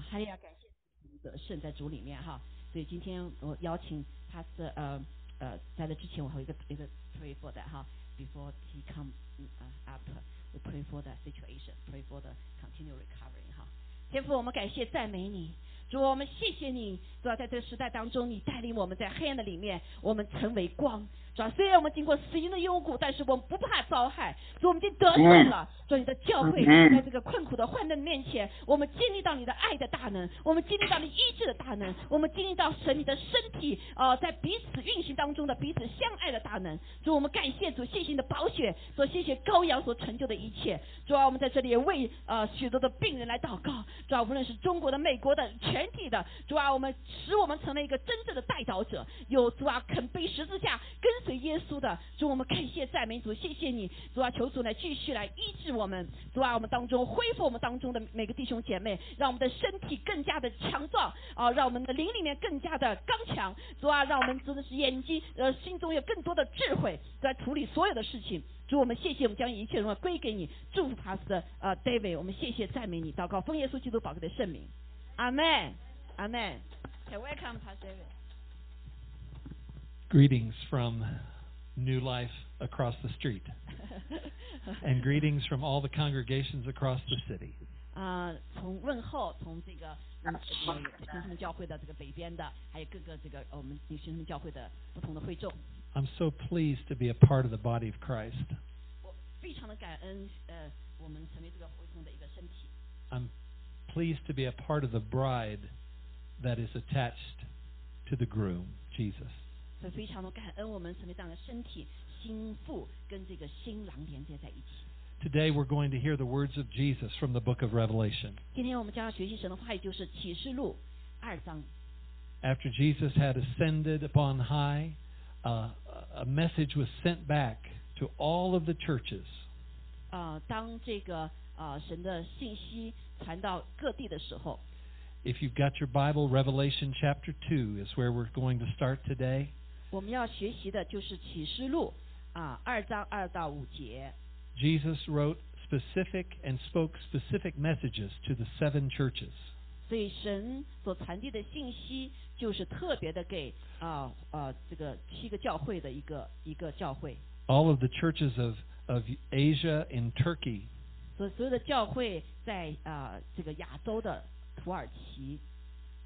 还要感谢得胜在主里面哈。所以今天我邀请他是呃呃，在这之前我还有一个一个 pray for 的哈，before he come up，we pray for the situation，pray for the continue recovery 哈。天父，我们感谢赞美你，主我们谢谢你，主要在这个时代当中，你带领我们在黑暗的里面，我们成为光。主要虽然我们经过死荫的幽谷，但是我们不怕遭害，主我们已经得胜了。主你的教会在这个困苦的患难面前，我们经历到你的爱的大能，我们经历到你医治的大能，我们经历到神你的身体呃，在彼此运行当中的彼此相爱的大能。主我们感谢主，谢谢你的宝血，所谢谢羔羊所成就的一切。主啊，我们在这里也为呃许多的病人来祷告。主啊，无论是中国的、美国的、全体的，主啊，我们使我们成了一个真正的代祷者，有主啊肯背十字架跟。随耶稣的主，我们感谢赞美主，谢谢你主啊，求主来继续来医治我们，主啊，我们当中恢复我们当中的每个弟兄姐妹，让我们的身体更加的强壮啊，让我们的灵里面更加的刚强，主啊，让我们真的是眼睛呃心中有更多的智慧在处理所有的事情。主，我们谢谢，我们将一切荣耀归给你，祝福他的呃 David，我们谢谢赞美你，祷告奉耶稣基督宝贵的圣名，阿门，阿门。Welcome, Pastor David. Greetings from New Life across the street. and greetings from all the congregations across the city. 啊，从问候从这个嗯新生们教会的这个北边的，还有各个这个我们新生们教会的不同的会众。I'm so pleased to be a part of the body of Christ. 我非常的感恩，呃，我们成为这个会众的一个身体。I'm pleased to be a part of the bride that is attached to the groom, Jesus. 所以非常的感恩，我们成为这样的身体，心腹跟这个新郎连接在一起。Today we're going to hear the words of Jesus from the book of Revelation. 今天我们将要学习神的话语，就是启示录二章。After Jesus had ascended upon high, uh, a message was sent back to all of the churches. 啊，当这个啊神的信息传到各地的时候。If you've got your Bible, Revelation chapter 2 is where we're going to start today. 我们要学习的就是启示录啊，二章二到五节。Jesus wrote specific and spoke specific messages to the seven churches. 所以神所传递的信息就是特别的给啊啊这个七个教会的一个一个教会。All of the churches of of Asia in Turkey. 所所有的教会在啊这个亚洲的土耳其。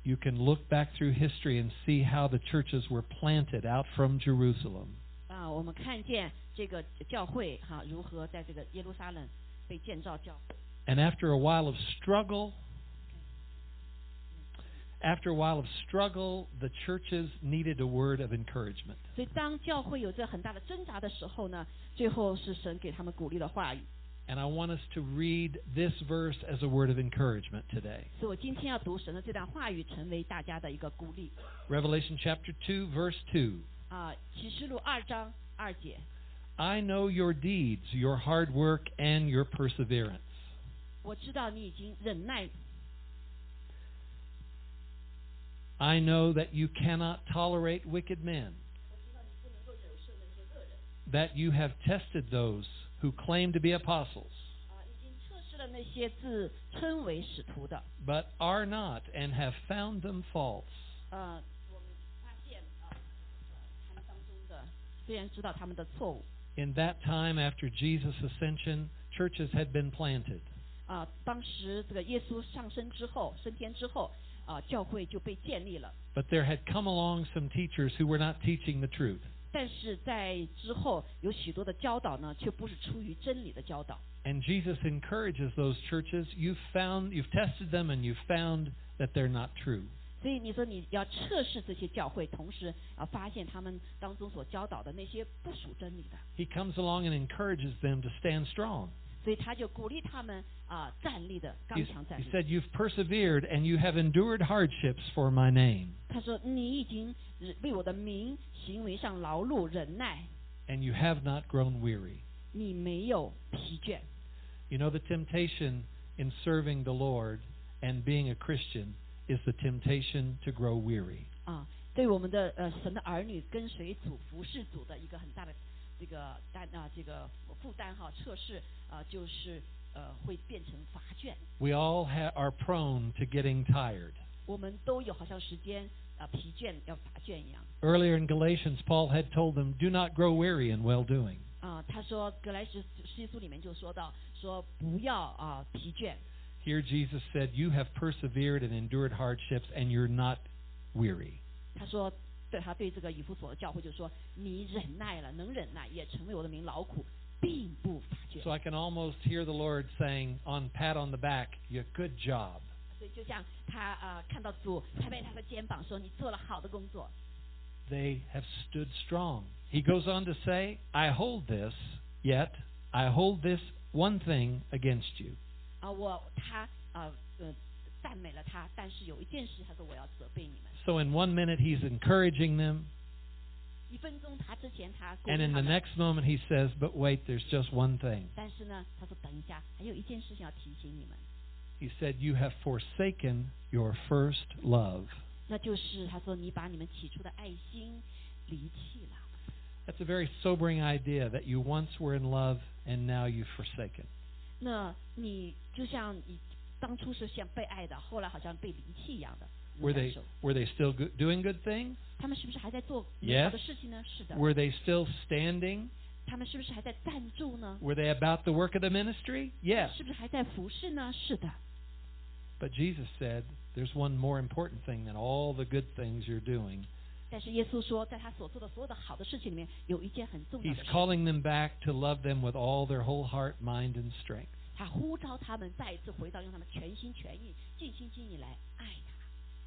you can look back through history and see how the churches were planted out from Jerusalem. 啊，我们看见这个教会哈如何在这个耶路撒冷被建造教。And after a while of struggle, after a while of struggle, the churches needed a word of encouragement. 所以当教会有着很大的挣扎的时候呢，最后是神给他们鼓励的话语。 And I want us to read this verse as a word of encouragement today. Revelation chapter 2 verse 2. I know your deeds, your hard work and your perseverance. I know that you cannot tolerate wicked men. That you have tested those who claim to be apostles, but are not, and have found them false. In that time after Jesus' ascension, churches had been planted. 啊，当时这个耶稣上升之后，升天之后，啊，教会就被建立了。But there had come along some teachers who were not teaching the truth. 但是在之后有许多的教导呢，却不是出于真理的教导。And Jesus encourages those churches. You've found, you've tested them, and you've found that they're not true. 所以你说你要测试这些教会，同时啊发现他们当中所教导的那些不属真理的。He comes along and encourages them to stand strong. 所以他就鼓励他们啊站立的刚强站立。He said, "You've persevered and you have endured hardships for my name." 他说你已经为我的名行为上劳碌忍耐。And you have not grown weary. 你没有疲倦。You know the temptation in serving the Lord and being a Christian is the temptation to grow weary. 啊，对我们的呃神的儿女跟随主服侍主的一个很大的 这个担啊这个负担哈测试啊就是 呃会变成乏倦。 We all ha- are prone to getting tired. 我们都有好像时间呃疲倦要乏倦一样。 Earlier in Galatians, Paul had told them, Do not grow weary in well doing. 啊、他说格莱什诗书里面就说到说不要啊、疲倦。 Here, Jesus said, You have persevered and endured hardships, and you're not weary. 他说 对他对这个以弗所的教会就说你忍耐了，能忍耐，也成为我的名劳苦，并不乏倦。 So I can almost hear the Lord saying, on pat on the back, you good job. 所以就像他呃看到主拍拍他的肩膀说你做了好的工作。 They have stood strong. He goes on to say, I hold this, yet I hold this one thing against you. 啊、我他呃呃赞美了他，但是有一件事，他说我要责备你们。 So in one minute he's encouraging them, 一分钟他之前他鼓 and 励 in 他 the 们， next moment he says, But wait, there's just one thing. 但是呢，他说等一下，还有一件事情要提醒你们， He said, You have forsaken your first love. 那就是他说你把你们起初的爱心离弃了。 That's a very sobering idea that you once were in love and now you've forsaken. 那你就像你当初是像被爱的，后来好像被离弃一样的 Were 感 they 受。 were they still go- doing good things? 他们是不是还在做美好 Yes. 的事情呢？是的。 Were they still standing? 他们是不是还在赞助呢？ Were they about the work of the ministry? Yes. 是不是还在服侍呢？是的。 But Jesus said, There's one more important thing than all the good things you're doing. 但是耶稣说，在他所做的所有的好的事情里面，有一件很重要 He's 的事， calling them back to love them with all their whole heart, mind, and strength. 他呼召他们再一次回到，用他们全心全意、尽心尽意来爱他。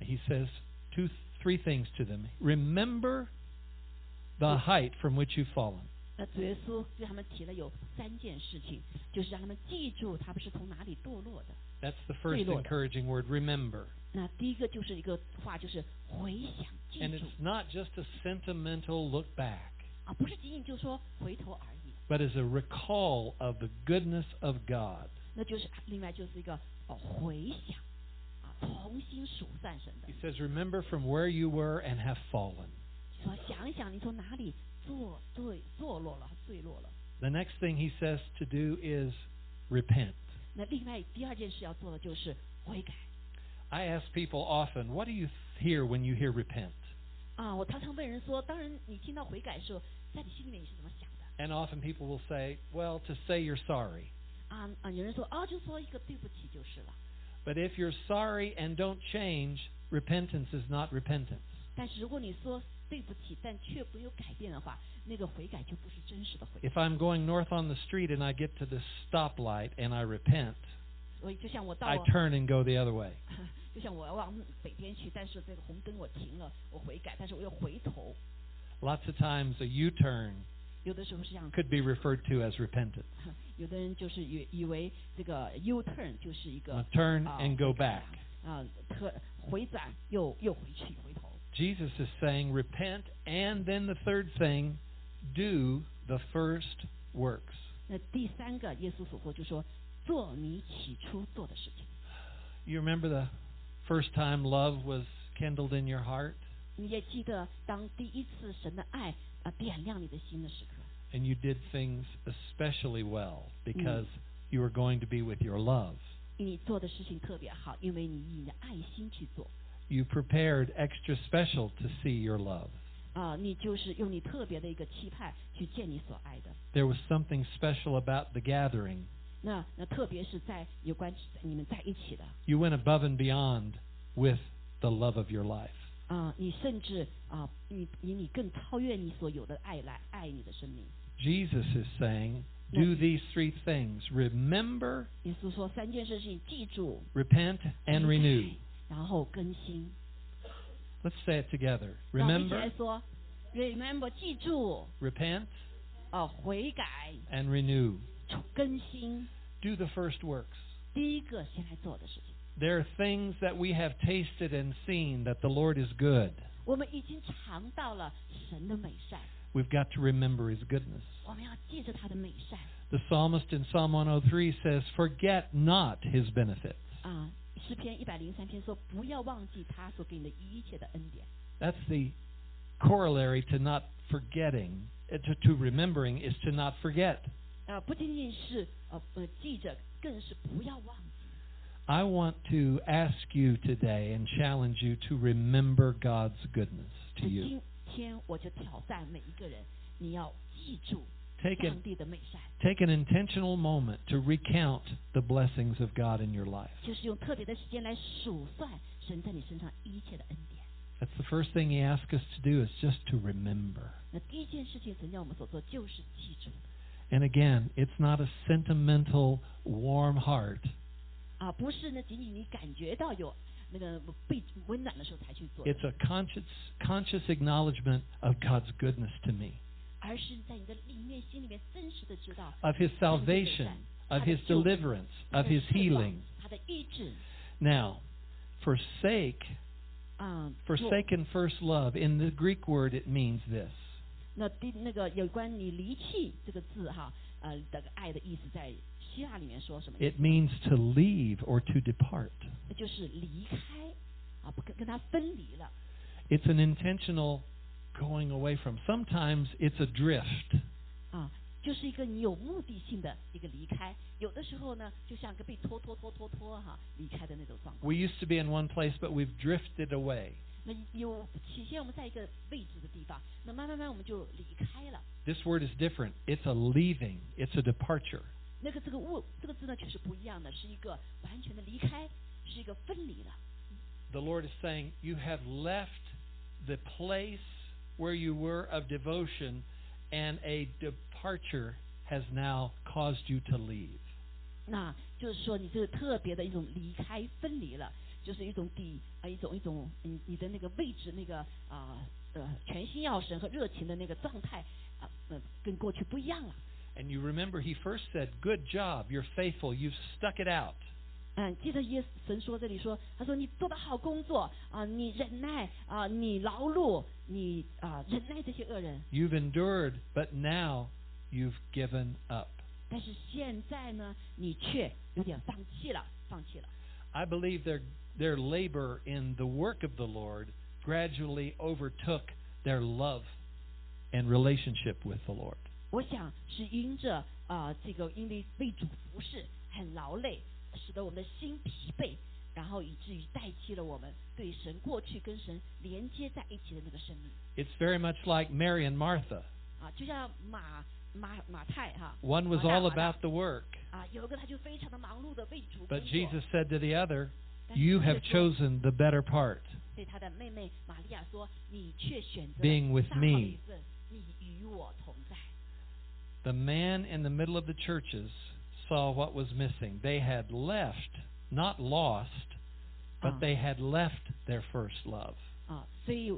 He says two, three things to them. Remember the height from which you've fallen. 那主耶稣对他们提了有三件事情，就是让他们记住他们是从哪里堕落的。 That's the first Lord. encouraging word. Remember. 那第一个就是一个话，就是回想、记 And 住 it's not just a sentimental look back, 啊，不是仅仅就说回头而已， but as a recall of the goodness of God. 那就是另外就是一个哦回想啊， 重新数算神的 He。says, Remember from where you were and have fallen. 说想一想，你从哪里堕坠堕落了、坠落了。 The next thing he says to do is repent. 那另外第二件事要做的就是悔改 I ask people often, What do you hear when you hear repent? 啊。我常常问人说，当然你听到悔改的时候，在你心里面你是怎么想的 And often people will say, Well, to say you're sorry. 啊啊？有人说哦，就说一个对不起就是了。 But if you're sorry and don't change, repentance is not repentance. 但是如果你说对不起，但却没有改变的话，那个悔改就不是真实的悔改。 If I'm going north on the street and I get to the stoplight and I repent, 所以就像我到 I 了 turn and go the other way. 就像我要往北边去，但是这个红灯我停了，我悔改，但是我又回头。 Lots of times a U-turn 有的时候是这样， could be referred to as repentance. 有的人就是以以为这个 U turn 就是一 A 个 turn 啊 and go back. 啊，特回转又又回去回头。 Jesus is saying, repent, and then the third thing, do the first works. 那第三个，耶稣所说就说做你起初做的事情。 You remember the first time love was kindled in your heart, 你也记得当第一次神的爱啊点亮你的心的时刻， and you did things especially well because you were going to be with your love. 你做的事情特别好，因为你以你的爱心去做 You prepared extra special to see your love. 啊，你就是用你特别的一个期盼去见你所爱的。 There was something special about the gathering. 那那特别是在有关你们在一起的 You went above and beyond with the love of your life. 啊，你甚至啊，你以你更超越你所有的爱来爱你的生命。 Jesus is saying, do these three things remember, 耶稣说三件事情，记住 repent, and 悔改 renew. 然后更新。 Let's say it together. 让我们一起 Remember, 来说，remember 记住， repent, 啊，悔改， and renew. 更新。 Do the first works. 第一个先来做的事情， There are things that we have tasted and seen that the Lord is good. 我们已经尝到了神的美善， We've got to remember His goodness. 我们要记着他的美善 The psalmist in Psalm 103 says, Forget not His benefits. 啊。诗篇一百零三篇说，不要忘记他所给你的一切的恩典。 That's the corollary to not forgetting, uh, to, to remembering is to not forget. 呃，不仅仅是呃呃记着，更是不要忘记。 I want to ask you today and challenge you to remember God's goodness to 那 you. 今天我就挑战每一个人，你要记住 Take 上 an, 帝的美善， take an intentional moment to recount the blessings of God in your life. 就是用特别的时间来数算神在你身上一切的恩典。 That's the first thing He asks us to do is just to remember. 那第一件事情，神叫我们所做就是记住 And again, it's not a sentimental, warm heart. 啊，不是呢，仅仅你感觉到有 那个被温暖的时候才去做的 It's a conscious, conscious acknowledgement of God's goodness to me, 而是在你的里面、心里面真实的知道 of His 上帝的美 salvation, 善 of 他的 His 救恩 deliverance, 他 of 的 His 释放 healing. 他的医治 Now, forsake, 啊。做 forsake and first love, in the Greek word, it means this 那第那个有关你离弃这个字哈，呃，这个爱的意思在 希腊里面说什么意 it 思？ means to leave or to depart. 那就是离开啊，不跟跟他分离了 It's an intentional going away from. Sometimes it's a drift. 啊，就是一个你有目的性的一个离开。有的时候呢，就像个被拖拖拖拖拖哈离开的那种状况。 We used to be in one place, but we've drifted away. 那有起先我们在一个位置的地方，那慢慢慢我们就离开了。 This word is different. It's a leaving, it's a departure. 那个这个物这个字呢却是不一样的，是一个完全的离开，是一个分离的。The Lord is saying, You have left the place where you were of devotion, and a departure has now caused you to leave. 那就是说，你这个特别的一种离开分离了，就是一种底啊一种一种你你的那个位置那个啊呃全心要神和热情的那个状态啊呃跟过去不一样了。And you remember, He first said, Good job, you're faithful, you've stuck it out. 嗯，记得耶稣神说这里说，他说你做的好工作啊，你忍耐啊，你劳碌，你啊忍耐这些恶人， You've endured, but now you've given up. 但是现在呢，你却有点放弃了，放弃了。 I believe their, their labor in the work of the Lord gradually overtook their love and relationship with the Lord. 我想是因着啊、这个因为为主服侍很劳累，使得我们的心疲惫，然后以至于代替了我们对神过去跟神连接在一起的那个生命 It's very much like Mary and Martha. 啊，就像马马马太哈 One was 马大 all 马大 about the work, 啊，有一个他就非常的忙碌的为主工 but 作 Jesus said to the other, 但是 You 他 have 却说 chosen the better part. 对他的妹妹玛利亚说：“你却选择 Being with 大好的 me 一份，你与我同在。 The man in the middle of the churches saw what was missing. They had left, not lost, but Ah. they had left their first love. ”啊，所以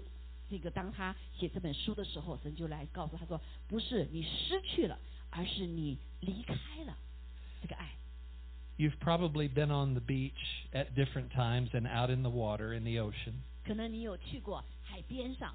这个当他写这本书的时候，神就来告诉他说：“不是你失去了，而是你离开了这个爱。 You've probably been on the beach at different times and out in the water in the ocean. 可能你有去过海边上，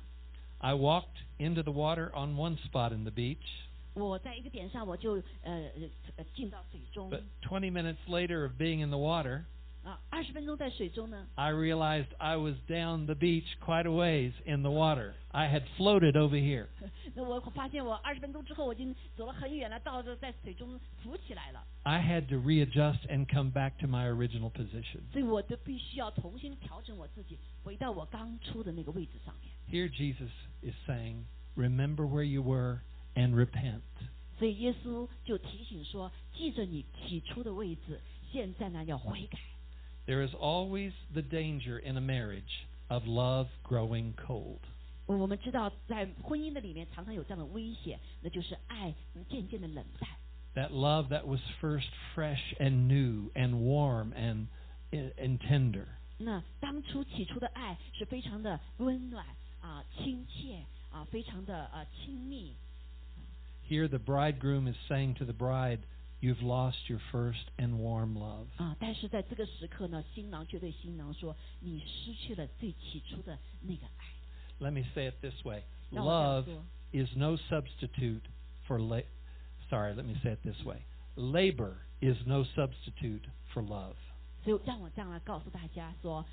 I walked into the water on one spot in the beach, 我在一个点上我就呃呃呃进到水中 but 20 minutes later of being in the water, 啊，二十分钟在水中呢， I realized I was down the beach quite a ways in the water. I had floated over here. 那我发现我二十分钟之后我已经走了很远了，到这在水中浮起来了， I had to readjust and come back to my original position. 所以我就必须要重新调整我自己，回到我刚出的那个位置上面。 Here Jesus is saying, Remember where you were and repent. 所以耶稣就提醒说：“记着你起初的位置，现在呢要悔改。 There is always the danger in a marriage of love growing cold. 我我们知道，在婚姻的里面常常有这样的危险，那就是爱渐渐的冷淡。 That love that was first fresh and new and warm and, and tender. 那当初起初的爱是非常的温暖啊、亲切啊、非常的呃亲密。 Here the bridegroom is saying to the bride, You've lost your first and warm love. 啊，但是在这个时刻呢，新郎却对新郎说：“你失去了最起初的那个爱。 Let me say it this way 让我这样 love 说 is no substitute for la- sorry let me say it this way labor is no substitute for love 所以让我这样来告诉大家说，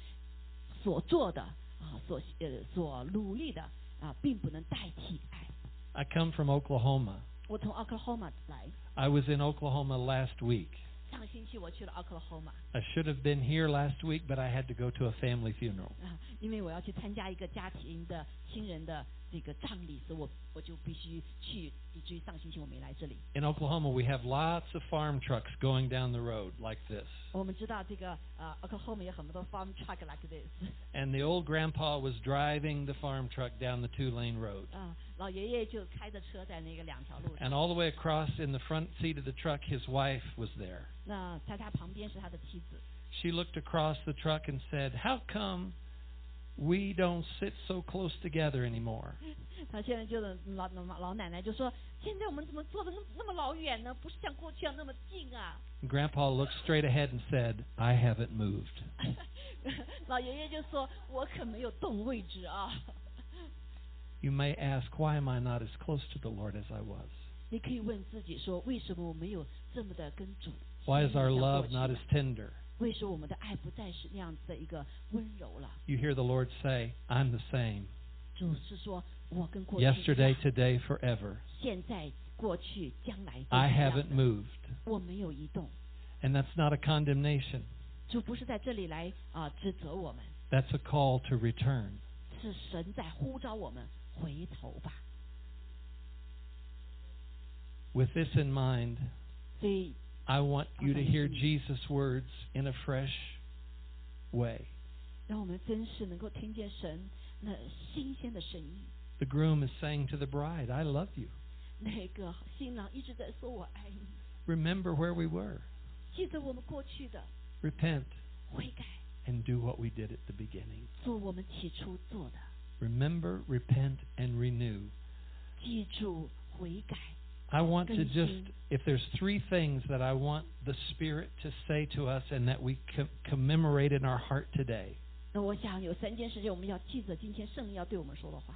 所做的啊，所呃所努力的啊，并不能代替爱。 i come from oklahoma 我从 Oklahoma 来， I was in Oklahoma last week. 上个星期我去了 Oklahoma I should have been here last week, but I had to go to a family funeral. 啊，因为我要去参加一个家庭的亲人的 这个葬礼，所以我我就必须去，以至于上星期我没来这里。 In Oklahoma, we have lots of farm trucks going down the road like this. 我们知道这个呃 Oklahoma 有很多 farm truck like this， And the old grandpa was driving the farm truck down the two lane road. 啊，老爷爷就开着车在那个两条路上， And all the way across in the front seat of the truck, his wife was there. 那在他旁边是他的妻子， She looked across the truck and said, How come we don't sit so close together anymore? 他现在就是老老老奶奶就说，现在我们怎么坐的那么那么老远呢？不是像过去一样那么近啊。 And Grandpa looked straight ahead and said, I haven't moved. 老爷爷就说，我可没有动位置啊。 You may ask, Why am I not as close to the Lord as I was? 你可以问自己说，为什么我没有这么的跟主 Why is 亲 our 密像过 love 去 not 呢 as tender? 为什么我们的爱不再是那样子的一个温柔了？ You hear the Lord say, I'm the same. 主是说，我跟过去一样 Yesterday, today, forever. 现在、过去、将来都是 I 一样 haven't 的 moved. 我没有移动。 And that's not a condemnation. 主不是在这里来啊、指责我们， That's a call to return. 是神在呼召我们回头吧。 With this in mind, 所以 I want oh, you to hear Jesus' words in a fresh way. The groom is saying to the bride, I love you. Remember where we were. Repent and do what we did at the beginning. Remember, repent, and renew. 记住悔改。 I want to更 just, 新。 if there's three things that I want the Spirit to say to us and that we com- commemorate in our heart today. 那我想有三件事情我们要记着，今天圣灵要对我们说的话。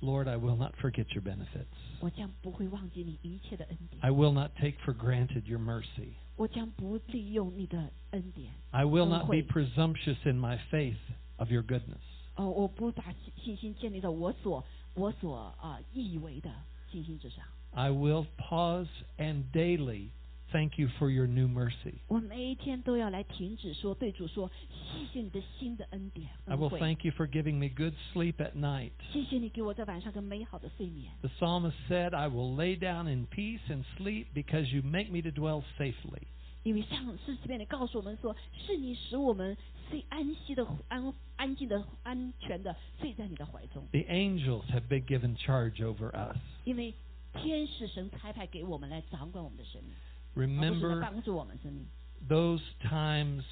Lord, I will not forget your benefits. 我将不会忘记你一切的恩典， I will not take for granted your mercy. 我将不利用你的恩典。 I will not be 恩惠。 presumptuous in my faith of your goodness. 哦，我不把信信心建立在我所我所啊、以为的信心之上。 I will pause and daily thank you for your new mercy. 我每一天都要来停止说，对主说，谢谢你的新的恩典 I 恩 will 惠， thank you for giving me good sleep at night. 谢谢你给我在晚上个美好的睡眠。 The psalmist said, I will lay down in peace and sleep because you make me to dwell safely. 因为上诗诗篇里告诉我们说，是你使我们睡安息的安安静的安全的睡在你的怀中， The angels have been given charge over us. 因为 天使神差派给我们来掌管我们的生命，而不是来 Remember 帮助我们生命。 those times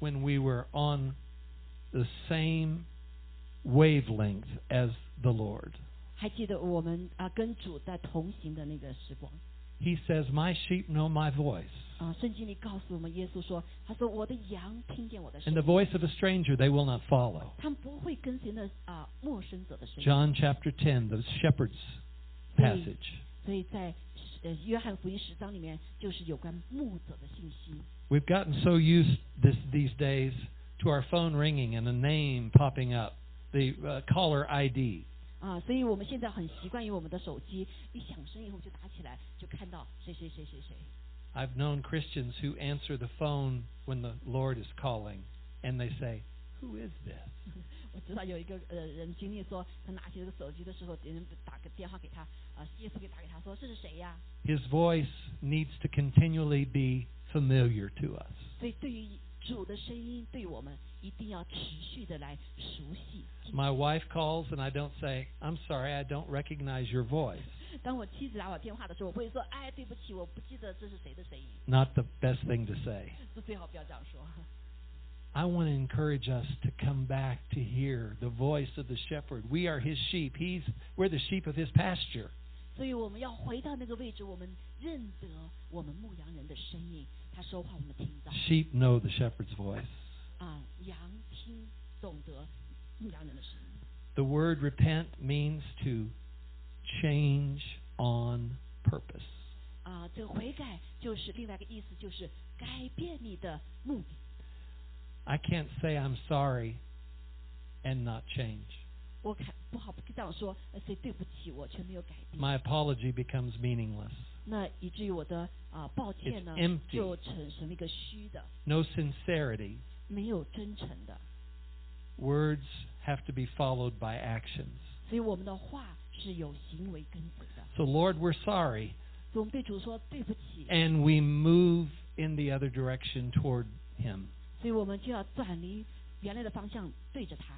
when we were on the same wavelength as the Lord. 还记得我们啊跟主在同行的那个时光 He says, My sheep know my voice, 啊，圣经里告诉我们，耶稣说，他说我的羊听见我的声 and the 音， voice of a stranger they will not follow. 他们不会跟随那啊陌生者的声音。 John chapter 10, the shepherd's passage. 所以在呃约翰福音十章里面，就是有关牧者的信息。 We've gotten so used this, these days to our phone ringing and a name popping up, the uh, caller ID. 啊，所以我们现在很习惯于我们的手机一响声以后就打起来，就看到谁谁谁谁谁。 I've known Christians who answer the phone when the Lord is calling, and they say, Who is this? 我知道有一个呃人经历说，他拿起这个手机的时候，别人打个电话给他，啊，耶稣给打给他说这是谁呀？ His voice needs to continually be familiar to us. 所以对于主的声音，对我们一定要持续的来熟悉。 My wife calls, and I don't say, I'm sorry, I don't recognize your voice. 当我妻子打我电话的时候，我不会说，哎，对不起，我不记得这是谁的声音， Not the best thing to say. 这最好不要这样说。 I want to encourage us to come back to hear the voice of the shepherd. We are his sheep. He's we're the sheep of his pasture. 所以我们要回到那个位置，我们认得我们牧羊人的声音，他说话我们听到 Sheep know the shepherd's voice. 啊，羊听懂得牧羊人的声音。 The word repent means to change on purpose. 啊，这个悔改就是另外一个意思，就是改变你的目的。 I can't say I'm sorry and not change. 我看不好这样说，呃，谁对不起我却没有改变， my apology becomes meaningless. 那以至于我的啊、抱歉呢 It's empty. 就成成了一个虚的， No sincerity. 没有真诚的。 Words have to be followed by actions. 所以我们的话是有行为跟随的。 So, Lord, we're sorry. 所以我们对主说对不起， And we move in the other direction toward Him. 所以我们就要转离原来的方向，对着他。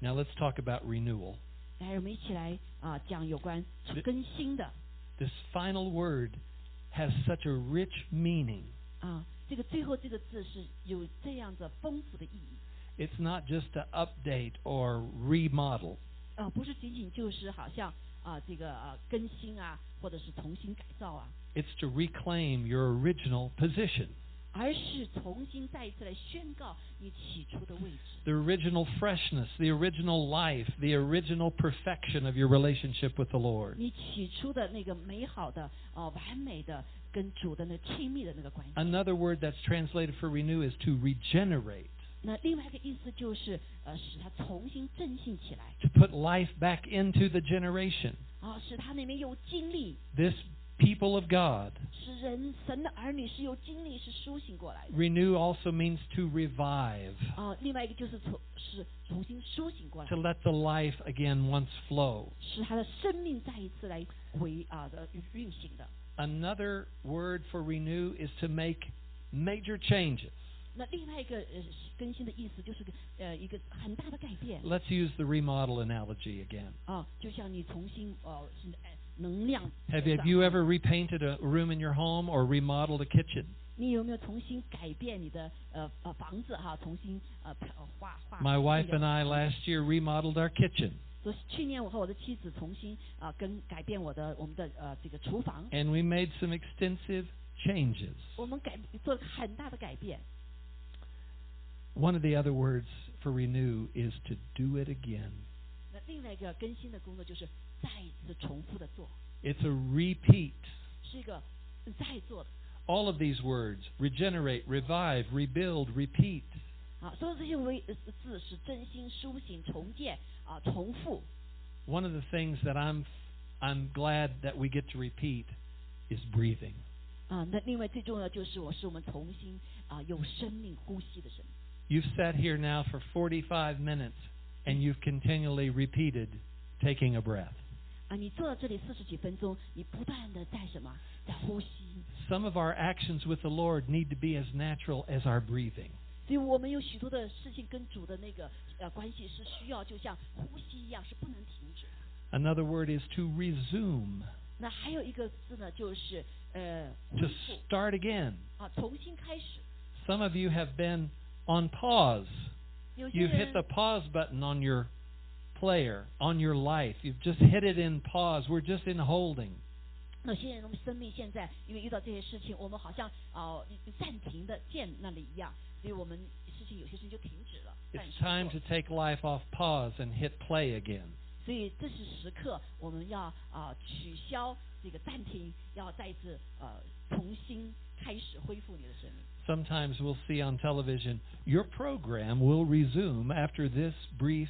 Now, let's talk about renewal. 来，我们一起来啊、讲有关这更新的 This final word has such a rich meaning. 啊。这个最后这个字是有这样的丰富的意义 It's not just to update or remodel. 啊，不是仅仅就是好像啊这个啊更新啊，或者是重新改造啊， It's to reclaim your original position, 而是重新再一次来宣告你起初的位置。 the original freshness, the original life, the original perfection of your relationship with the Lord. 你起初的那个美好的、呃完美的跟主的那亲密的那个关系。 Another word that's translated for renew is to regenerate, 那另外一个意思就是呃使它重新振兴起来 to put life back into the generation. 啊，使它里面有精力， This people of God. 使人神的儿女是有精力是苏醒过来的 Renew also means to revive, 啊。另外一个就是重是重新苏醒过来 to，let the life again once flow. 使他的生命再一次来回啊的运行的。 Another word for renew is to make major changes. 那另外一个呃更新的意思就是个呃一个很大的改变 Let's use the remodel analogy again. 啊，就像你重新呃是哎 能量 Have 上 have you ever repainted a room in your home or remodeled a kitchen? 你有没有重新改变你的呃呃房子哈？重新呃漂画画。 My wife 那个 and I last year remodeled our kitchen, 所以去年我和我的妻子重新啊、跟改变我的我们的呃这个厨房， and we made some extensive changes. 我们改做了很大的改变。 One of the other words for renew is to do it again. 那另外一个更新的工作就是 再一次重复的做， It's a repeat. 是一个再做的 All of these words regenerate, revive, rebuild, repeat. 啊。所有这些为呃字是真心苏醒、重建啊、重复。 One of the things that I'm I'm glad that we get to repeat is breathing. 啊，那另外最重要就是我是我们重新啊有生命呼吸的生命。 You've sat here now for 45 minutes and you've continually repeated taking a breath. 啊，你坐在这里四十几分钟，你不断的在什么，在呼吸。 Some of our actions with the Lord need to be as natural as our breathing. 所以我们有许多的事情跟主的那个呃关系是需要，就像呼吸一样，是不能停止的。 Another word is to resume, 那还有一个字呢，就是呃 to 恢复 start again. 啊，重新开始。 Some of you have been on pause. 有些 You've 人 hit the pause button on your player, on your life. You've just hit it in pause. We're just in holding. 有些人，我们生命现在因为遇到这些事情，我们好像啊、暂停的键那里一样，所以我们事情有些事情就停止了。暂 It's 时 time 做 to take life off pause and hit play again. 所以这是时刻，我们要啊、取消这个暂停，要再一次呃重新开始恢复你的生命。 Sometimes we'll see on television, your program will resume after this brief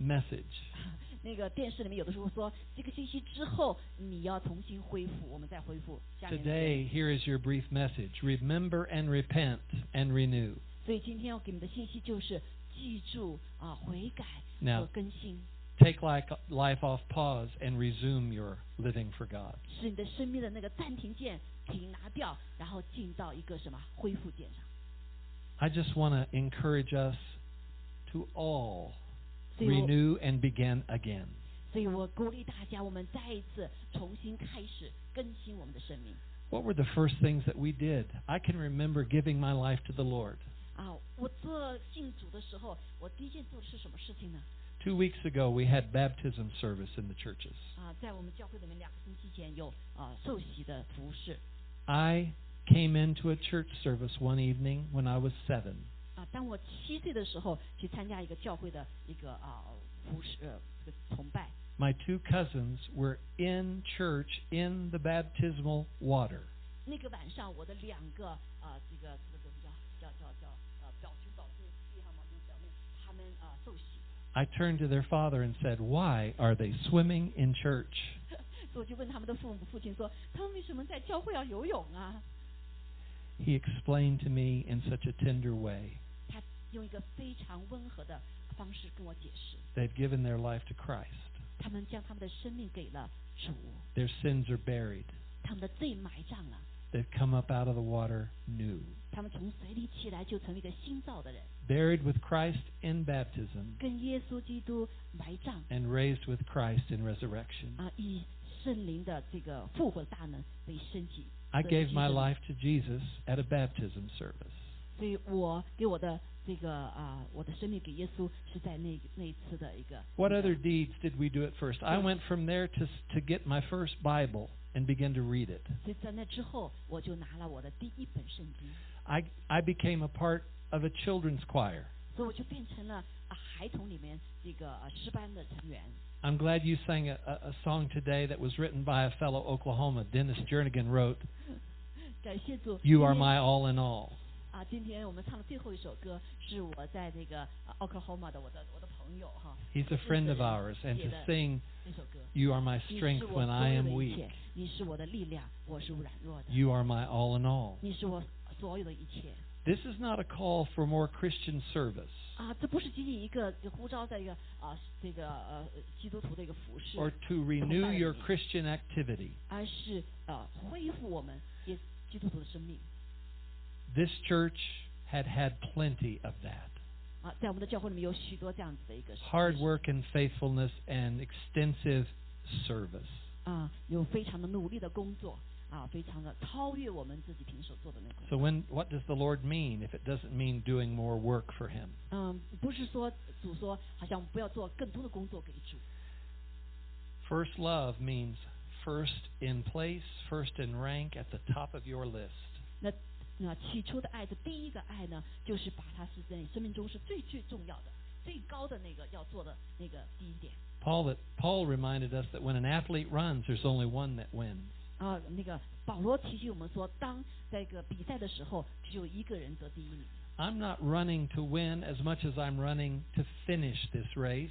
message. 那个电视里面有的时候说，这个星期之后你要重新恢复，我们再恢复。下面的 Today, here is your brief message. Remember and repent and renew. 所以今天要给你们的信息就是记住啊，悔改 Now- 和更新， Take life, life off pause and resume your living for God. 使你的生命的那个暂停键停拿掉，然后进到一个什么恢复键上。 I just want to encourage us to all 所以我 renew and begin again. 所以我鼓励大家，我们再一次重新开始更新我们的生命。 What were the first things that we did? I can remember giving my life to the Lord. 啊，我做信主的时候，我第一件做的是什么事情呢？ Two weeks ago, we had baptism service in the churches. 啊，在我们教会里面两个星期前有啊受洗的服饰 I came into a church service one evening when I was seven. 啊。当我七岁的时候去参加一个教会的一个啊服饰呃这个崇拜， My two cousins were in church in the baptismal water. 那个晚上我的两个啊这个这个叫叫叫叫呃表兄表弟弟兄表妹他们啊受洗， I turned to their father and said, Why are they swimming in church? 所以我就问他们的父母父亲说，他们为什么在教会要游泳啊？ He explained to me in such a tender way. 他用一个非常温和的方式跟我解释， They'd given their life to Christ. 他们将他们的生命给了主， Their sins are buried. 他们的罪埋葬了， They've come up out of the water new. 他们从水里起来就成为一个新造的人， Buried with Christ in baptism 跟耶稣基督埋葬 and raised with Christ in resurrection. 啊，以圣灵的这个复活大能为升级。 I the gave my Jesus. life to Jesus at a baptism service. 所以我给我的 这个啊，我的生命给耶稣是在那那一次的一个。 What 那个 other deeds did we do at first? I went from there to to get my first Bible and begin to read it. 所以在那之后，我就拿了我的第一本圣经， I I became a part of a children's choir. 所以我就变成了啊孩童里面这个啊诗班的成员。 I'm glad you sang a, a, a song today that was written by a fellow Oklahoma. Dennis Jernigan wrote, 感谢主。 "You 今 are 天 my all in all." 啊，今天我们唱的最后一首歌是我在这个啊 Oklahoma 的我的我的朋友哈， He's a friend of ours, and to sing, 那首歌。 "You are my 你 strength 是我 when 所 I 有 am 的一 weak. 切，你是我的力量，我是软弱的， You are my all in all." 你是我所有的一切。 This is not a call for more Christian service 啊，这不是仅仅一个呼召在一个啊这个呃基督徒的一个服饰， or to renew your Christian activity. 而是呃恢复我们也基督徒的生命 This church had had plenty of that. 啊，在我们的教会里面有许多这样子的一个 Hard work and faithfulness and extensive service. 啊，有非常的努力的工作啊，非常的超越我们自己平时所做的那个工 So 作。 when what does the Lord mean if it doesn't mean doing more work for him? 嗯，不是说主说好像不要做更多的工作给主， First love means first in place, first in rank at the top of your list. 那 那起初的爱的第一个爱呢，就是把它是在你生命中是最最重要的、最高的那个要做的那个第一点。 Paul that Paul reminded us that when an athlete runs, there's only one that wins. 啊，那个保罗提醒我们说，当在一个比赛的时候，只有一个人得第一名。 I'm not running to win as much as I'm running to finish this race.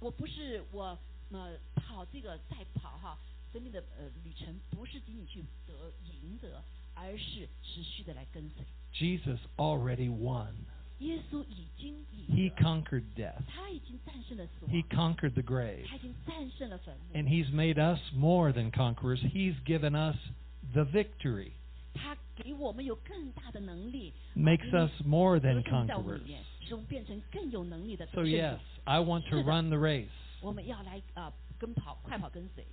我不是我呃跑这个赛跑哈，生命的呃旅程不是仅仅去得赢得， 而是持续的来跟随。 Jesus already won. 耶稣已经 He 赢得， conquered death. 他已经战胜了死 He 亡， conquered the grave. 他已经战胜了坟墓， And he's made us more than conquerors. He's given us the victory. 他给我们有更大的能力， Makes us more 得 than 胜在我们里 conquerors. 面，使我们变成更有能力的 So 胜者 yes, I want to 是的。 run the race. 我们要来啊、跟跑快跑跟随。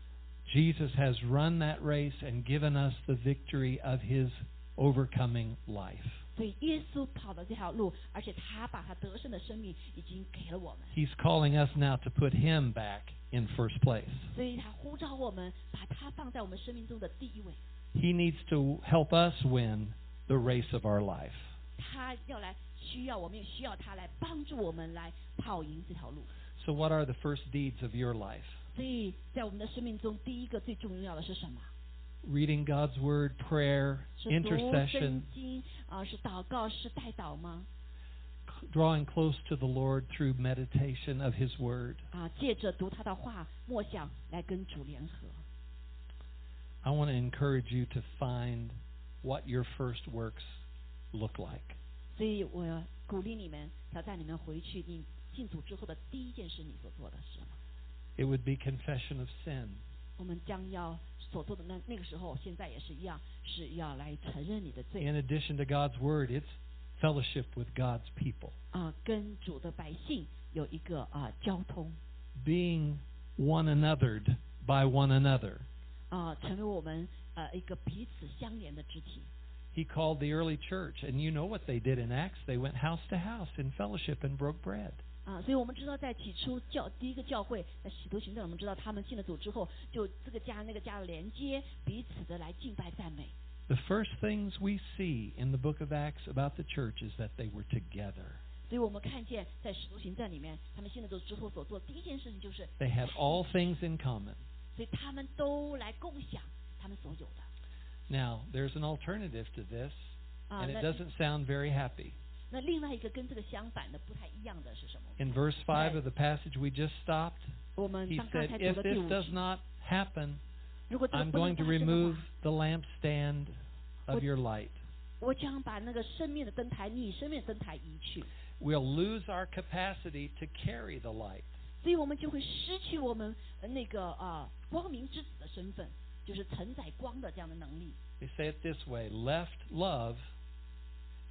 Jesus has run that race and given us the victory of his overcoming life. 所以耶稣跑的这条路，而且他把他得胜的生命已经给了我们， He's calling us now to put him back in first place. 所以他呼召我们把他放在我们生命中的第一位。 He needs to help us win the race of our life. 他要来需要我们，也需要他来帮助我们来跑赢这条路。 So what are the first deeds of your life? 所以在我们的生命中，第一个最重要的是什么？ Reading God's word, prayer, 是读 intercession, 圣经啊、是祷告，是代祷吗？ c- drawing close to the Lord through meditation of his word. 啊，借着读他的话，默想来跟主联合。 I want to encourage you to find what your first works look like. 所以我鼓励你们，挑战你们回去，你进组之后的第一件事，你所做的是什么？ It would be confession of sin. 我们将要所做的那那个时候，现在也是一样，是要来承认你的罪 In addition to God's word, it's fellowship with God's people. 啊，跟主的百姓有一个啊交通 Being one anothered by one another. 啊，成为我们呃一个彼此相连的肢体。 He called the early church, and you know what they did in Acts. They went house to house in fellowship and broke bread. 啊，所以我们知道，在起初教第一个教会，在使徒行传，我们知道他们进了主之后，就这个家那个家的连接，彼此的来敬拜赞美。 The first things we see in the book of Acts about the church is that they were together. 所以我们看见在使徒行传里面，他们信了主之后所做的第一件事情就是， They had all things in common. 所以他们都来共享他们所有的。 Now, there's an alternative to this, 啊， and it 那 doesn't sound very happy. 那另外一个跟这个相反的不太一样的是什么？ In verse 5 of the passage we just stopped, 我们 he 刚刚 said, 才读 If 的第 this 五 does 句， not happen, 如果这个 I'm 不能 going to 发生的 remove 话， the lampstand of What- your light. 我将把那个生命的灯台，你生命的灯台移去， We'll lose our capacity to carry the light. 所以我们就会失去我们呃那个啊、光明之子的身份，就是承载光的这样的能力。 They say it this way left love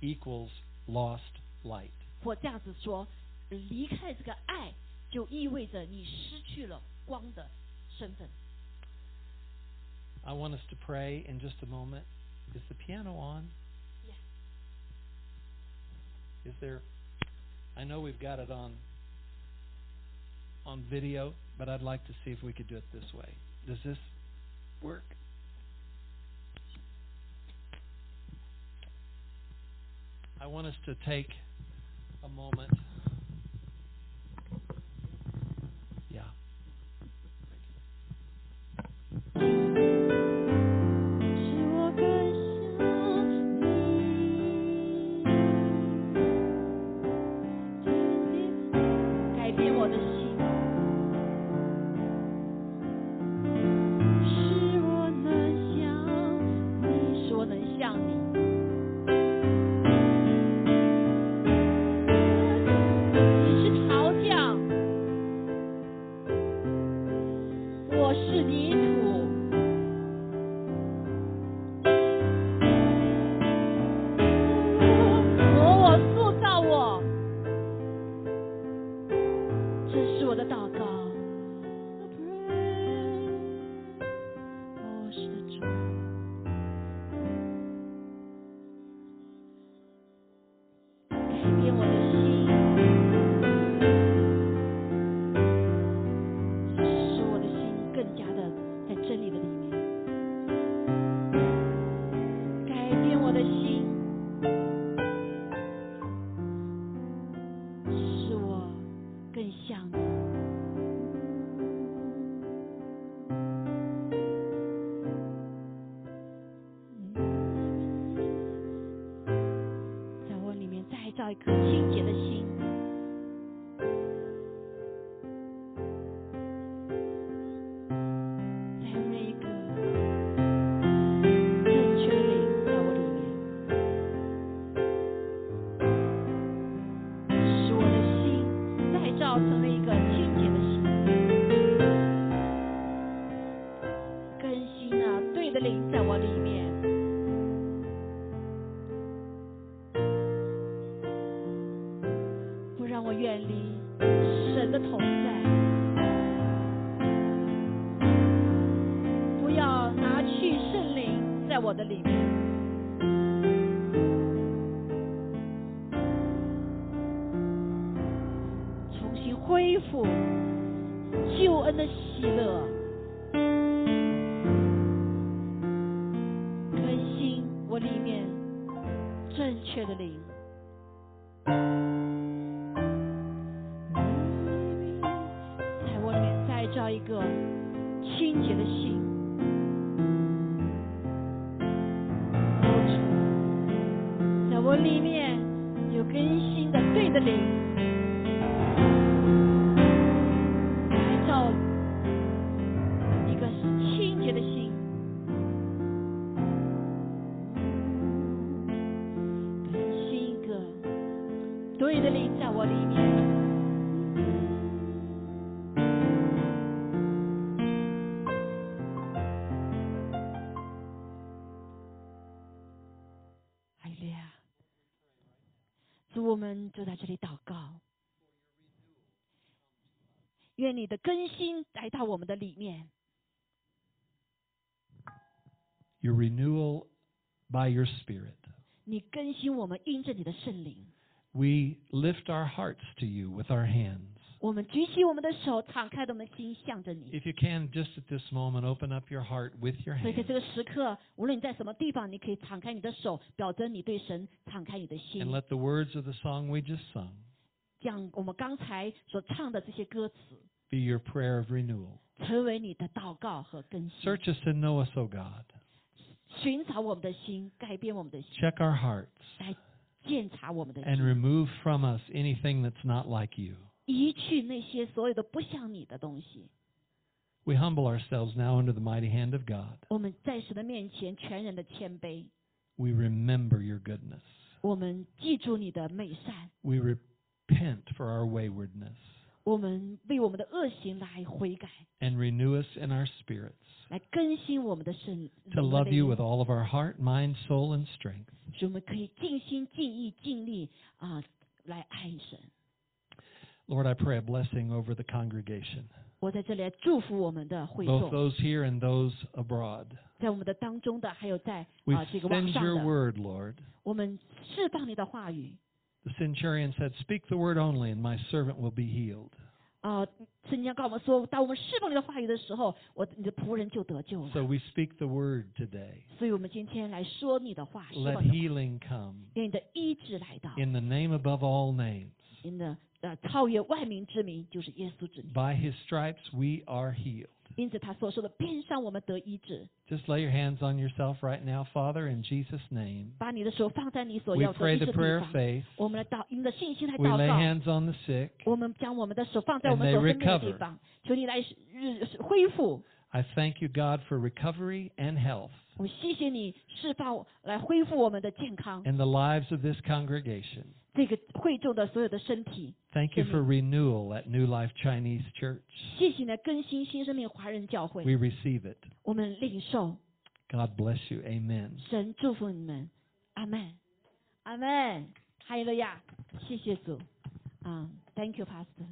equals lost light. 或这样子说，离开这个爱，就意味着你失去了光的身份。 I want us to pray in just a moment. Is the piano on? Yeah. Is there I know we've got it on on video, but I'd like to see if we could do it this way. Does this work? I want us to take a moment. 对的灵在我里面。哈利！主，我们就在这里祷告，愿你的更新来到我们的里面，Your renewal by your Spirit. 你更新我们，因着你的圣灵，We lift our hearts to you with our hands. 我们举起我们的手，敞开我们的心，向着你。 If you can, just at this moment, open up your heart with your 所以在 hands 这个时刻，无论你在什么地方，你可以敞开你的手，表征你对神敞开你的心 and。let the words of the song we just sung 这样，我们刚才所唱的这些歌词， be your prayer of renewal. 成为你的祷告和更新。 Search us and know us, O God. 寻找我们的心，改变我们的心， Check our hearts. 来 检查我们的 and 心， remove from us anything that's not like you. 移去那些所有的不像你的东西。 We humble ourselves now under the mighty hand of God. 我们在神的面前全然的谦卑， We remember your goodness. 我们记住你的美善， We repent for our waywardness 我们为我们的恶行来悔改， and renew us in our spirits 来更新我们的身， to 我们 love 的 you 灵 with all of our heart, mind, soul, and strength. 使我们可以尽心尽意尽力啊、来爱神。 Lord, I pray a blessing over the congregation, 我在这里来祝福我们的会 both 众， those here and those abroad. 在我们的当中的，还有在啊、 We 这个网 send 上 your 的， word, Lord. 我们释放你的话语 The centurion said, Speak the word only, and my servant will be healed. 啊。圣经上告诉我们说，当我们释放你的话语的时候，我你的仆人就得救了。 So we speak the word today. 所以我们今天来说你的话，释 Let 放你的话， healing come 愿你的医治来到， in the name above all names. 你的呃超越万民之名，就是耶稣之名。 By his stripes we are healed. 因此他所说的，边上我们得医治。 Just lay your hands on yourself right now, Father, in Jesus' name. 把你的手放在你所 We 要得 pray 医治 the 的 prayer 地 of 方。 faith. 我们来祷，因着信心来 We 祷 lay 告。 hands on the sick. 我们将我们的手放在我 And 们 they 所生病的 recover. 地方，求你来日恢复。 I thank you, God, for recovery and health 我谢谢你释放来恢复我们的健康， in the lives of this congregation. 这个会众的所有的身体。 Thank you for renewal at New Life Chinese Church. 谢谢你来更新新生命华人教会， We receive it. 我们领受。 God bless you. Amen. 神祝福你们，阿门，阿门，哈利路亚，谢谢主，啊、t h a n k you Pastor，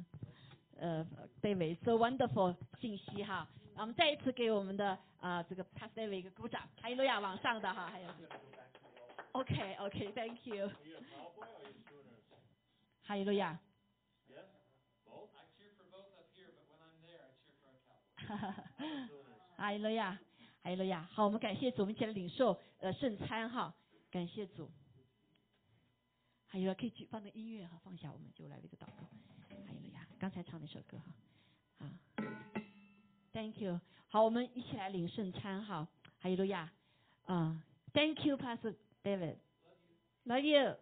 呃，David，so wonderful 信息哈， 啊我们再一次给我们的啊、这个 Pastor David 一个鼓掌，哈利路亚，往上的哈，还有，OK OK，Thank you，哈利路亚，哈利路亚，哈利路亚。好，我们感谢主，我们一起来领受呃圣餐哈，感谢主。还有可以去放的音乐哈，放下我们就来了一个祷告。哈利路亚，刚才唱那首歌哈，好，Thank you。好，我们一起来领圣餐哈，哈利路亚，啊、t h a n k you Pastor David，Love you。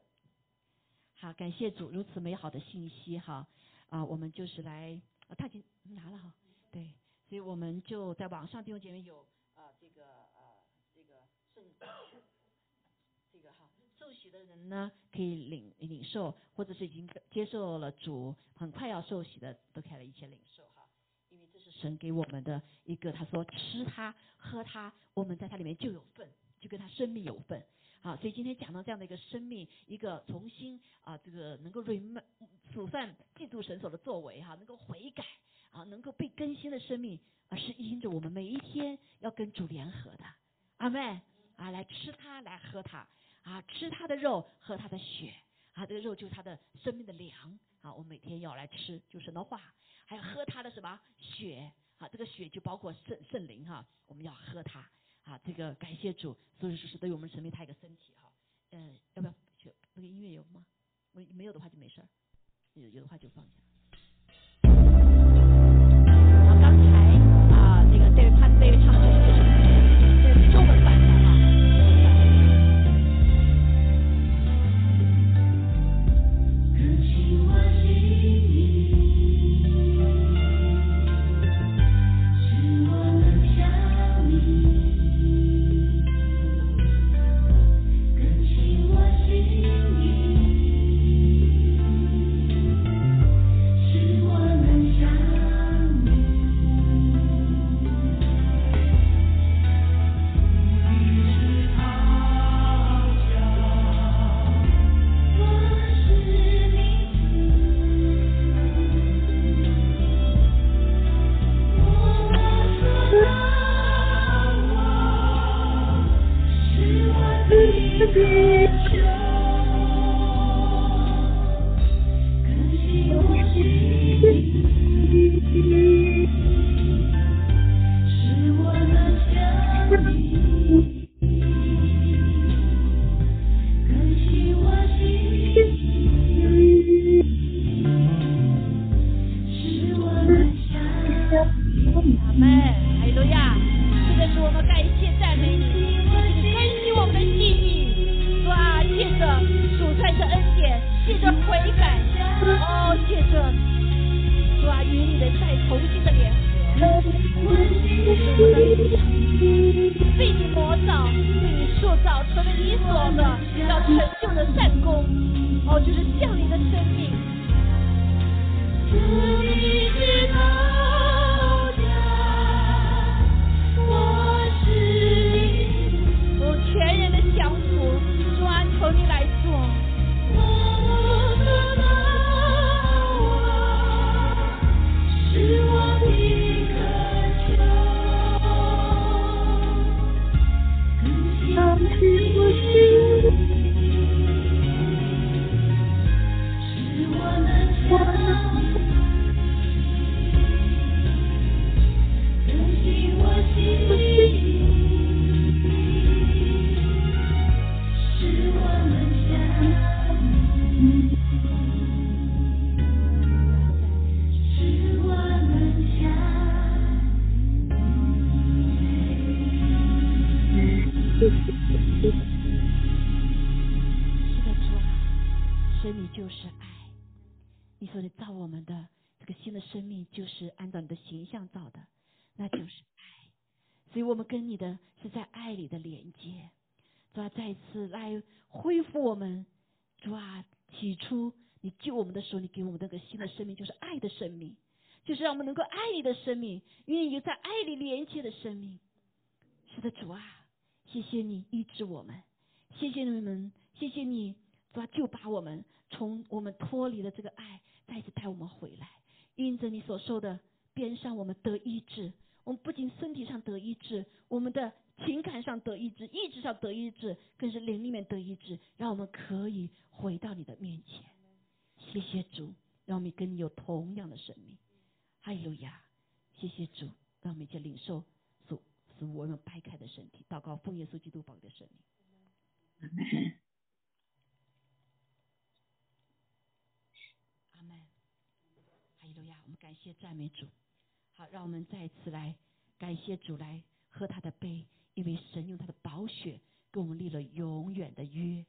好，感谢主如此美好的信息哈，啊、我们就是来，他已经拿了哈，对，所以我们就在网上弟兄姐妹有啊、这个呃这个圣这个哈受洗的人呢可以领领受，或者是已经接受了主很快要受洗的都可以一起领受哈，神给我们的一个，他说吃它喝它，我们在它里面就有份，就跟他生命有份。好，所以今天讲到这样的一个生命，一个重新啊，这个能够 rem 数算记住神所的作为哈，能够悔改啊，能够被更新的生命，而是因着我们每一天要跟主联合的，阿妹啊，来吃它，来喝它啊，吃它的肉，喝它的血啊，这个肉就是它的生命的粮啊，我每天要来吃，就是神的话，还要喝他的什么血啊，这个血就包括圣圣灵哈，我们要喝它。啊，这个感谢主，所以说是对我们神明他一个身体哈。嗯，要不要去那个音乐有吗？没没有的话就没事儿，有有的话就放下。说，你给我们那个新的生命，就是爱的生命，就是让我们能够爱你的生命，因为有在爱里连接的生命。是的，主啊，谢谢你医治我们，谢谢你们，谢谢你，主啊，就把我们从我们脱离了这个爱，再次带我们回来。因着你所受的鞭伤，我们得医治。我们不仅身体上得医治，我们的情感上得医治，意志上得医治，更是灵里面得医治，让我们可以回到你的面前。谢谢主，让我们跟你有同样的生命。哈利路亚！谢谢主，让我们一起领受主使我们掰开的身体，祷告奉耶稣基督宝的生命。阿门。哈利路亚！我们感谢赞美主。好，让我们再一次来感谢主，来喝他的杯，因为神用他的宝血跟我们立了永远的约，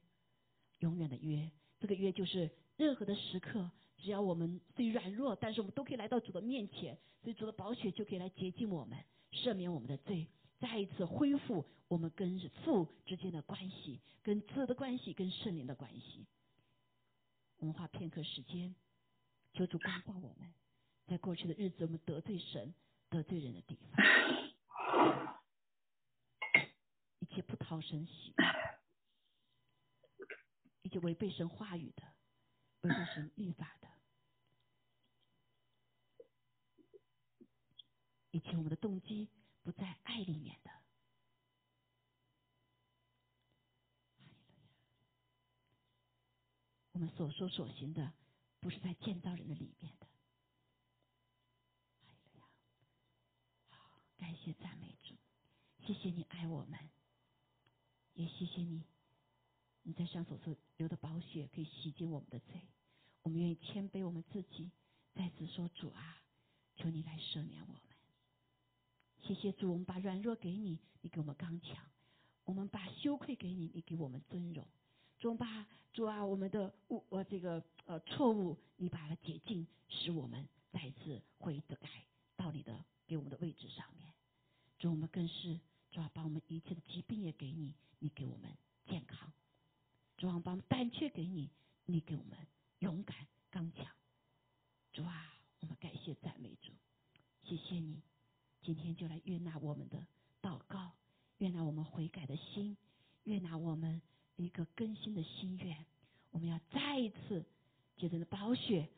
永远的约。这个约就是任何的时刻，只要我们虽软弱，但是我们都可以来到主的面前，所以主的宝血就可以来洁净我们，赦免我们的罪，再一次恢复我们跟父之间的关系，跟子的关系，跟圣灵的关系。我们花片刻时间，求主光照我们。在过去的日子，我们得罪神、得罪人的地方，一切不讨神喜，一切违背神话语的、违背神律法的，以及我们的动机不在爱里面的。我们所说所行的，不是在建造人的里面的。感谢赞美主，谢谢你爱我们，也谢谢你，你在上所说流的宝血可以洗净我们的罪，我们愿意谦卑我们自己，再次说主啊，求你来赦免我们。谢谢主，我们把软弱给你，你给我们刚强；我们把羞愧给你，你给我们尊荣。主，把主啊，我们的误呃这个呃错误，你把它洁净，使我们再次回得改到你的给我们的位置上面。主，我们更是主啊，把我们一切的疾病也给你，你给我们健康。主啊，把胆怯给你，你给我们勇敢刚强。主啊，我们感谢赞美主，谢谢你，今天就来悦纳我们的祷告，悦纳我们悔改的心，悦纳我们一个更新的心愿。我们要再一次借着的宝血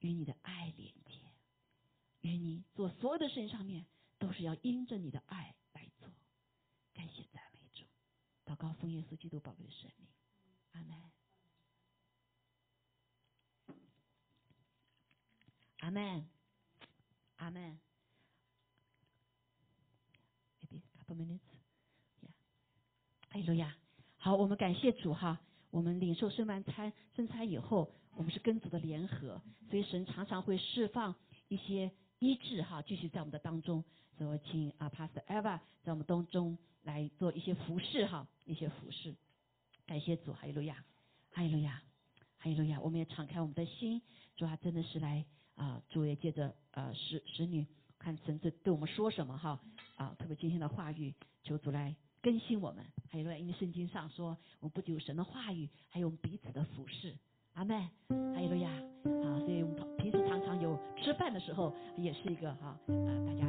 与你的爱连接，与你做所有的事情上面。都是要因着你的爱来做，感谢赞美主，祷告奉耶稣基督宝贵的生命，阿门，阿门，阿门。Maybe couple minutes, yeah. 哎，路亚，好，我们感谢主哈，我们领受圣完餐圣餐以后，我们是跟主的联合，所以神常常会释放一些医治哈，继续在我们的当中。所以我请啊，Pastor Eva 在我们当中来做一些服饰哈，一些服饰。感谢主，哈利路亚，哈利路亚，哈利路亚。我们也敞开我们的心，主啊，真的是来啊，主也借着呃使使女看神子对我们说什么哈啊，特别今天的话语，求主来更新我们。还有因为圣经上说，我们不仅有神的话语，还有我们彼此的服饰。阿妹，还有路亚啊！所以我们平时常常有吃饭的时候，也是一个哈啊大家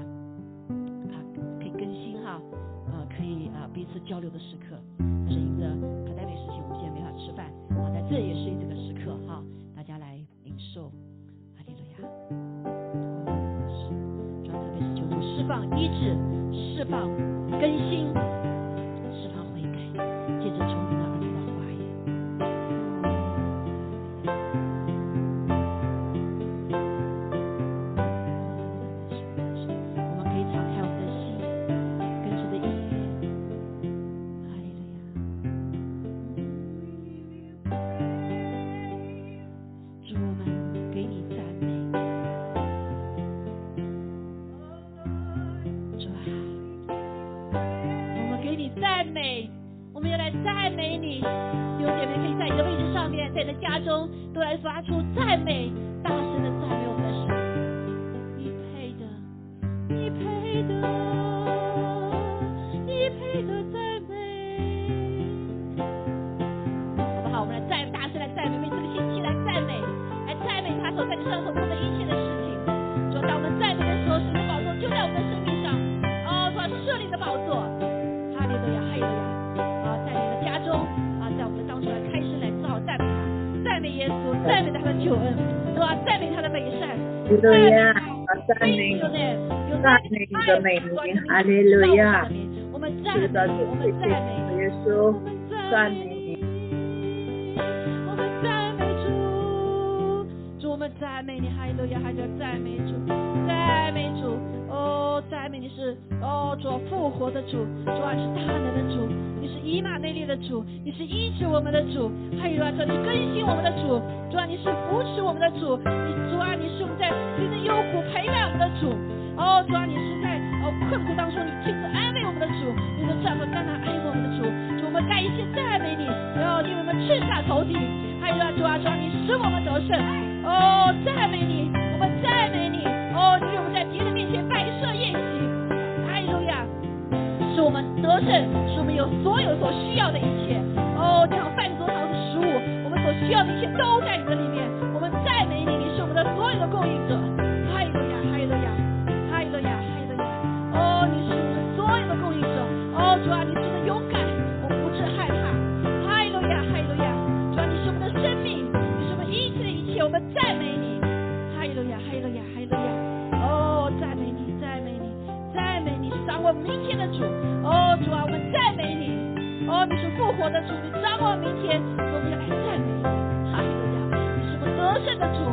啊可以更新哈啊可以啊彼此交流的时刻。但是因着 pandemic 事情，我们现在没法吃饭赞美你的美名，哈利路亚。是的，主们赞美谢你，耶稣，我们赞美美你。我们赞美主，主我们赞美你，哈利路亚，哈利路亚，赞美主，赞美主，哦，赞美你是哦，主复活的主，主啊，你是大能的主，你是以马内利的主，你是医治我们的主，哈利路亚，主啊，你是更新我们的主，主啊，你是扶持我们的主，你主啊，你是我们在随着幽谷陪伴我们的主，哦，主啊，你是困苦当中你亲自安慰我们的主，你的战和甘南安慰我们的主，主我们感谢赞美你，然后因为我们赤下头顶，还有啊主啊主啊，你使我们得胜，哦赞美你，我们赞美你，哦你为我们在敌人面前摆设宴席，哈利路亚。使我们得胜，使我们有所有所需要的一切。哦，这样饭桌上的食物，我们所需要的一切都今天的主。哦，主啊，我们赞美你。哦，你是复活的主，你掌握明天，我们要来赞美你。哈利路亚，你是个得胜的主，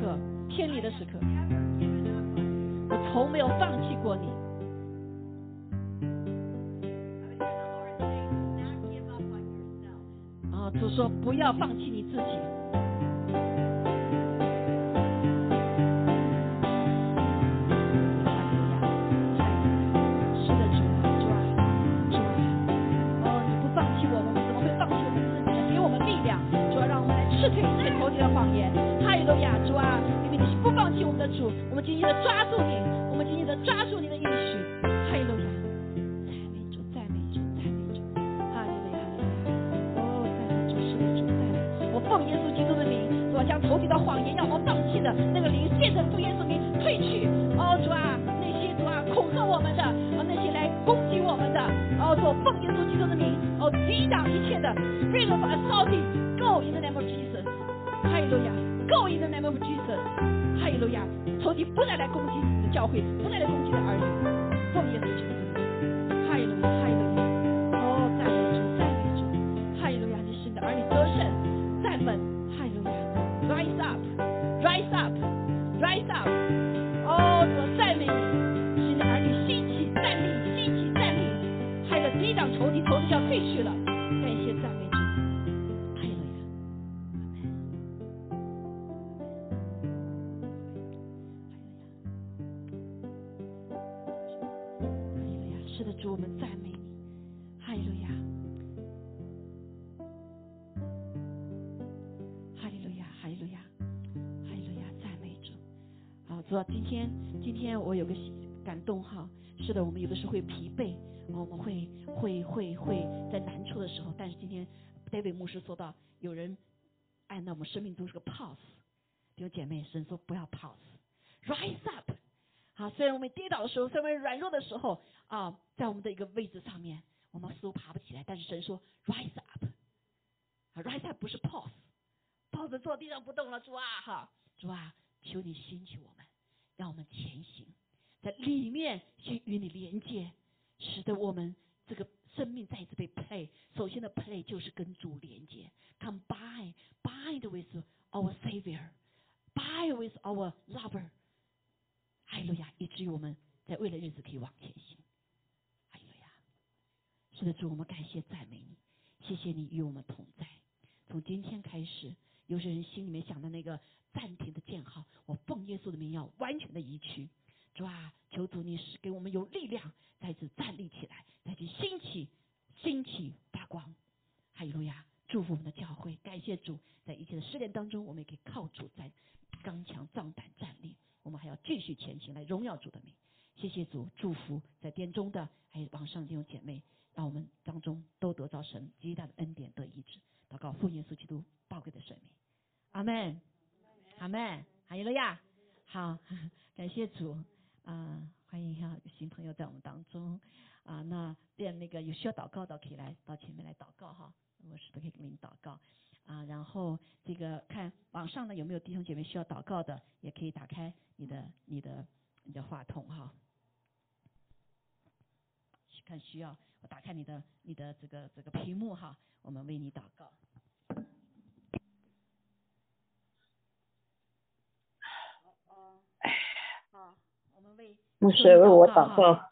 刻、偏离的时刻，我从没有放弃过你。啊，主说不要放弃你自己。是的，主，我们赞美你，哈利路亚，哈利路亚，哈利路亚，哈利路亚，赞美主。好，主啊，今天今天我有个感动哈，是的，我们有的时候会疲惫，我们会会会会在难处的时候，但是今天 David 牧师说到，有人按照我们生命中是个 pause，弟兄姐妹，神说不要 pause，rise up。好，虽然我们跌倒的时候，虽然我们软弱的时候啊，在我们的一个位置上面，我们似乎爬不起来，但是神说 rise up。啊，rise up 不是 pause，pause 坐地上不动了，主啊哈，主啊，求你兴起我们，让我们前行，在里面先与你连接，使得我们这个生命再一次被 play。首先的 play 就是跟主连接，come by bind with our Savior，bind with our lover。哈利路亚，以至于我们在未来日子可以往前。是的，主，我们感谢赞美你，谢谢你与我们同在。从今天开始，有些人心里面想的那个暂停的箭号，我奉耶稣的名要完全的移去。主啊，求主你是给我们有力量，再次站立起来，再去兴起，兴起发光。哈利路亚，祝福我们的教会，感谢主，在一切的试炼当中，我们也可以靠主在刚强壮胆站立。我们还要继续前行，来荣耀主的名。谢谢主，祝福在殿中的还有网上弟兄姐妹，让我们当中都得到神极大的恩典得医治。祷告奉耶稣基督宝贵的生命，阿门，阿门，哈利路亚。好，感谢主啊、欢迎哈新朋友在我们当中啊、那练那个有需要祷告的可以来到前面来祷告哈，我是都可以给您祷告。啊，然后这个看网上呢有没有弟兄姐妹需要祷告的，也可以打开你的、你的、你的话筒哈。看需要，打开你的、你的这个这个屏幕哈，我们为你祷告。好，我们为牧师为我祷告，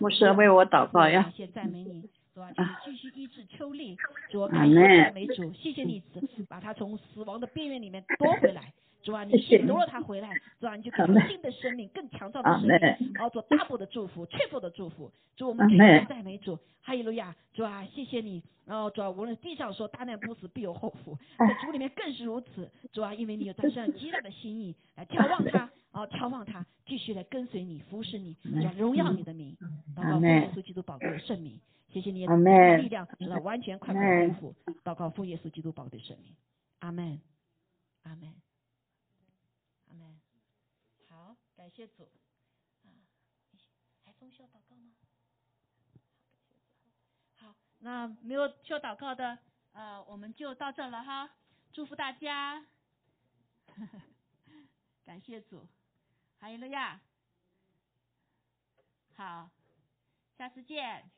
牧师为我祷告呀感。谢赞美你，主啊，继续医治秋丽，主啊，感谢赞美主，谢谢你把他从死亡的边缘里面夺回来，主啊，你谢谢你夺了他回来，主啊，你就给阿门他新的生命，更强壮的生命，门，然后做 double 的祝福，triple 的祝福，主我们阿感谢门赞美主，哈利路亚，主啊，谢谢你，然后主啊，无论地上说大难不死必有后福，在主里面更是如此，主啊，因为你有在身上极大的心意来眺望他，啊，眺望他，继续来跟随你，服侍你，主啊，荣耀你的名，祷告奉耶稣基督宝贵的圣名，谢谢你的力量，直到完全快快阿门恢复，祷告奉耶稣基督宝贵的圣名，阿门，阿门，阿门，好，感谢主，啊，海峰需要祷告吗？好，那没有需要祷告的，呃，我们就到这了哈，祝福大家，感谢主，哈利路亚，好，下次见。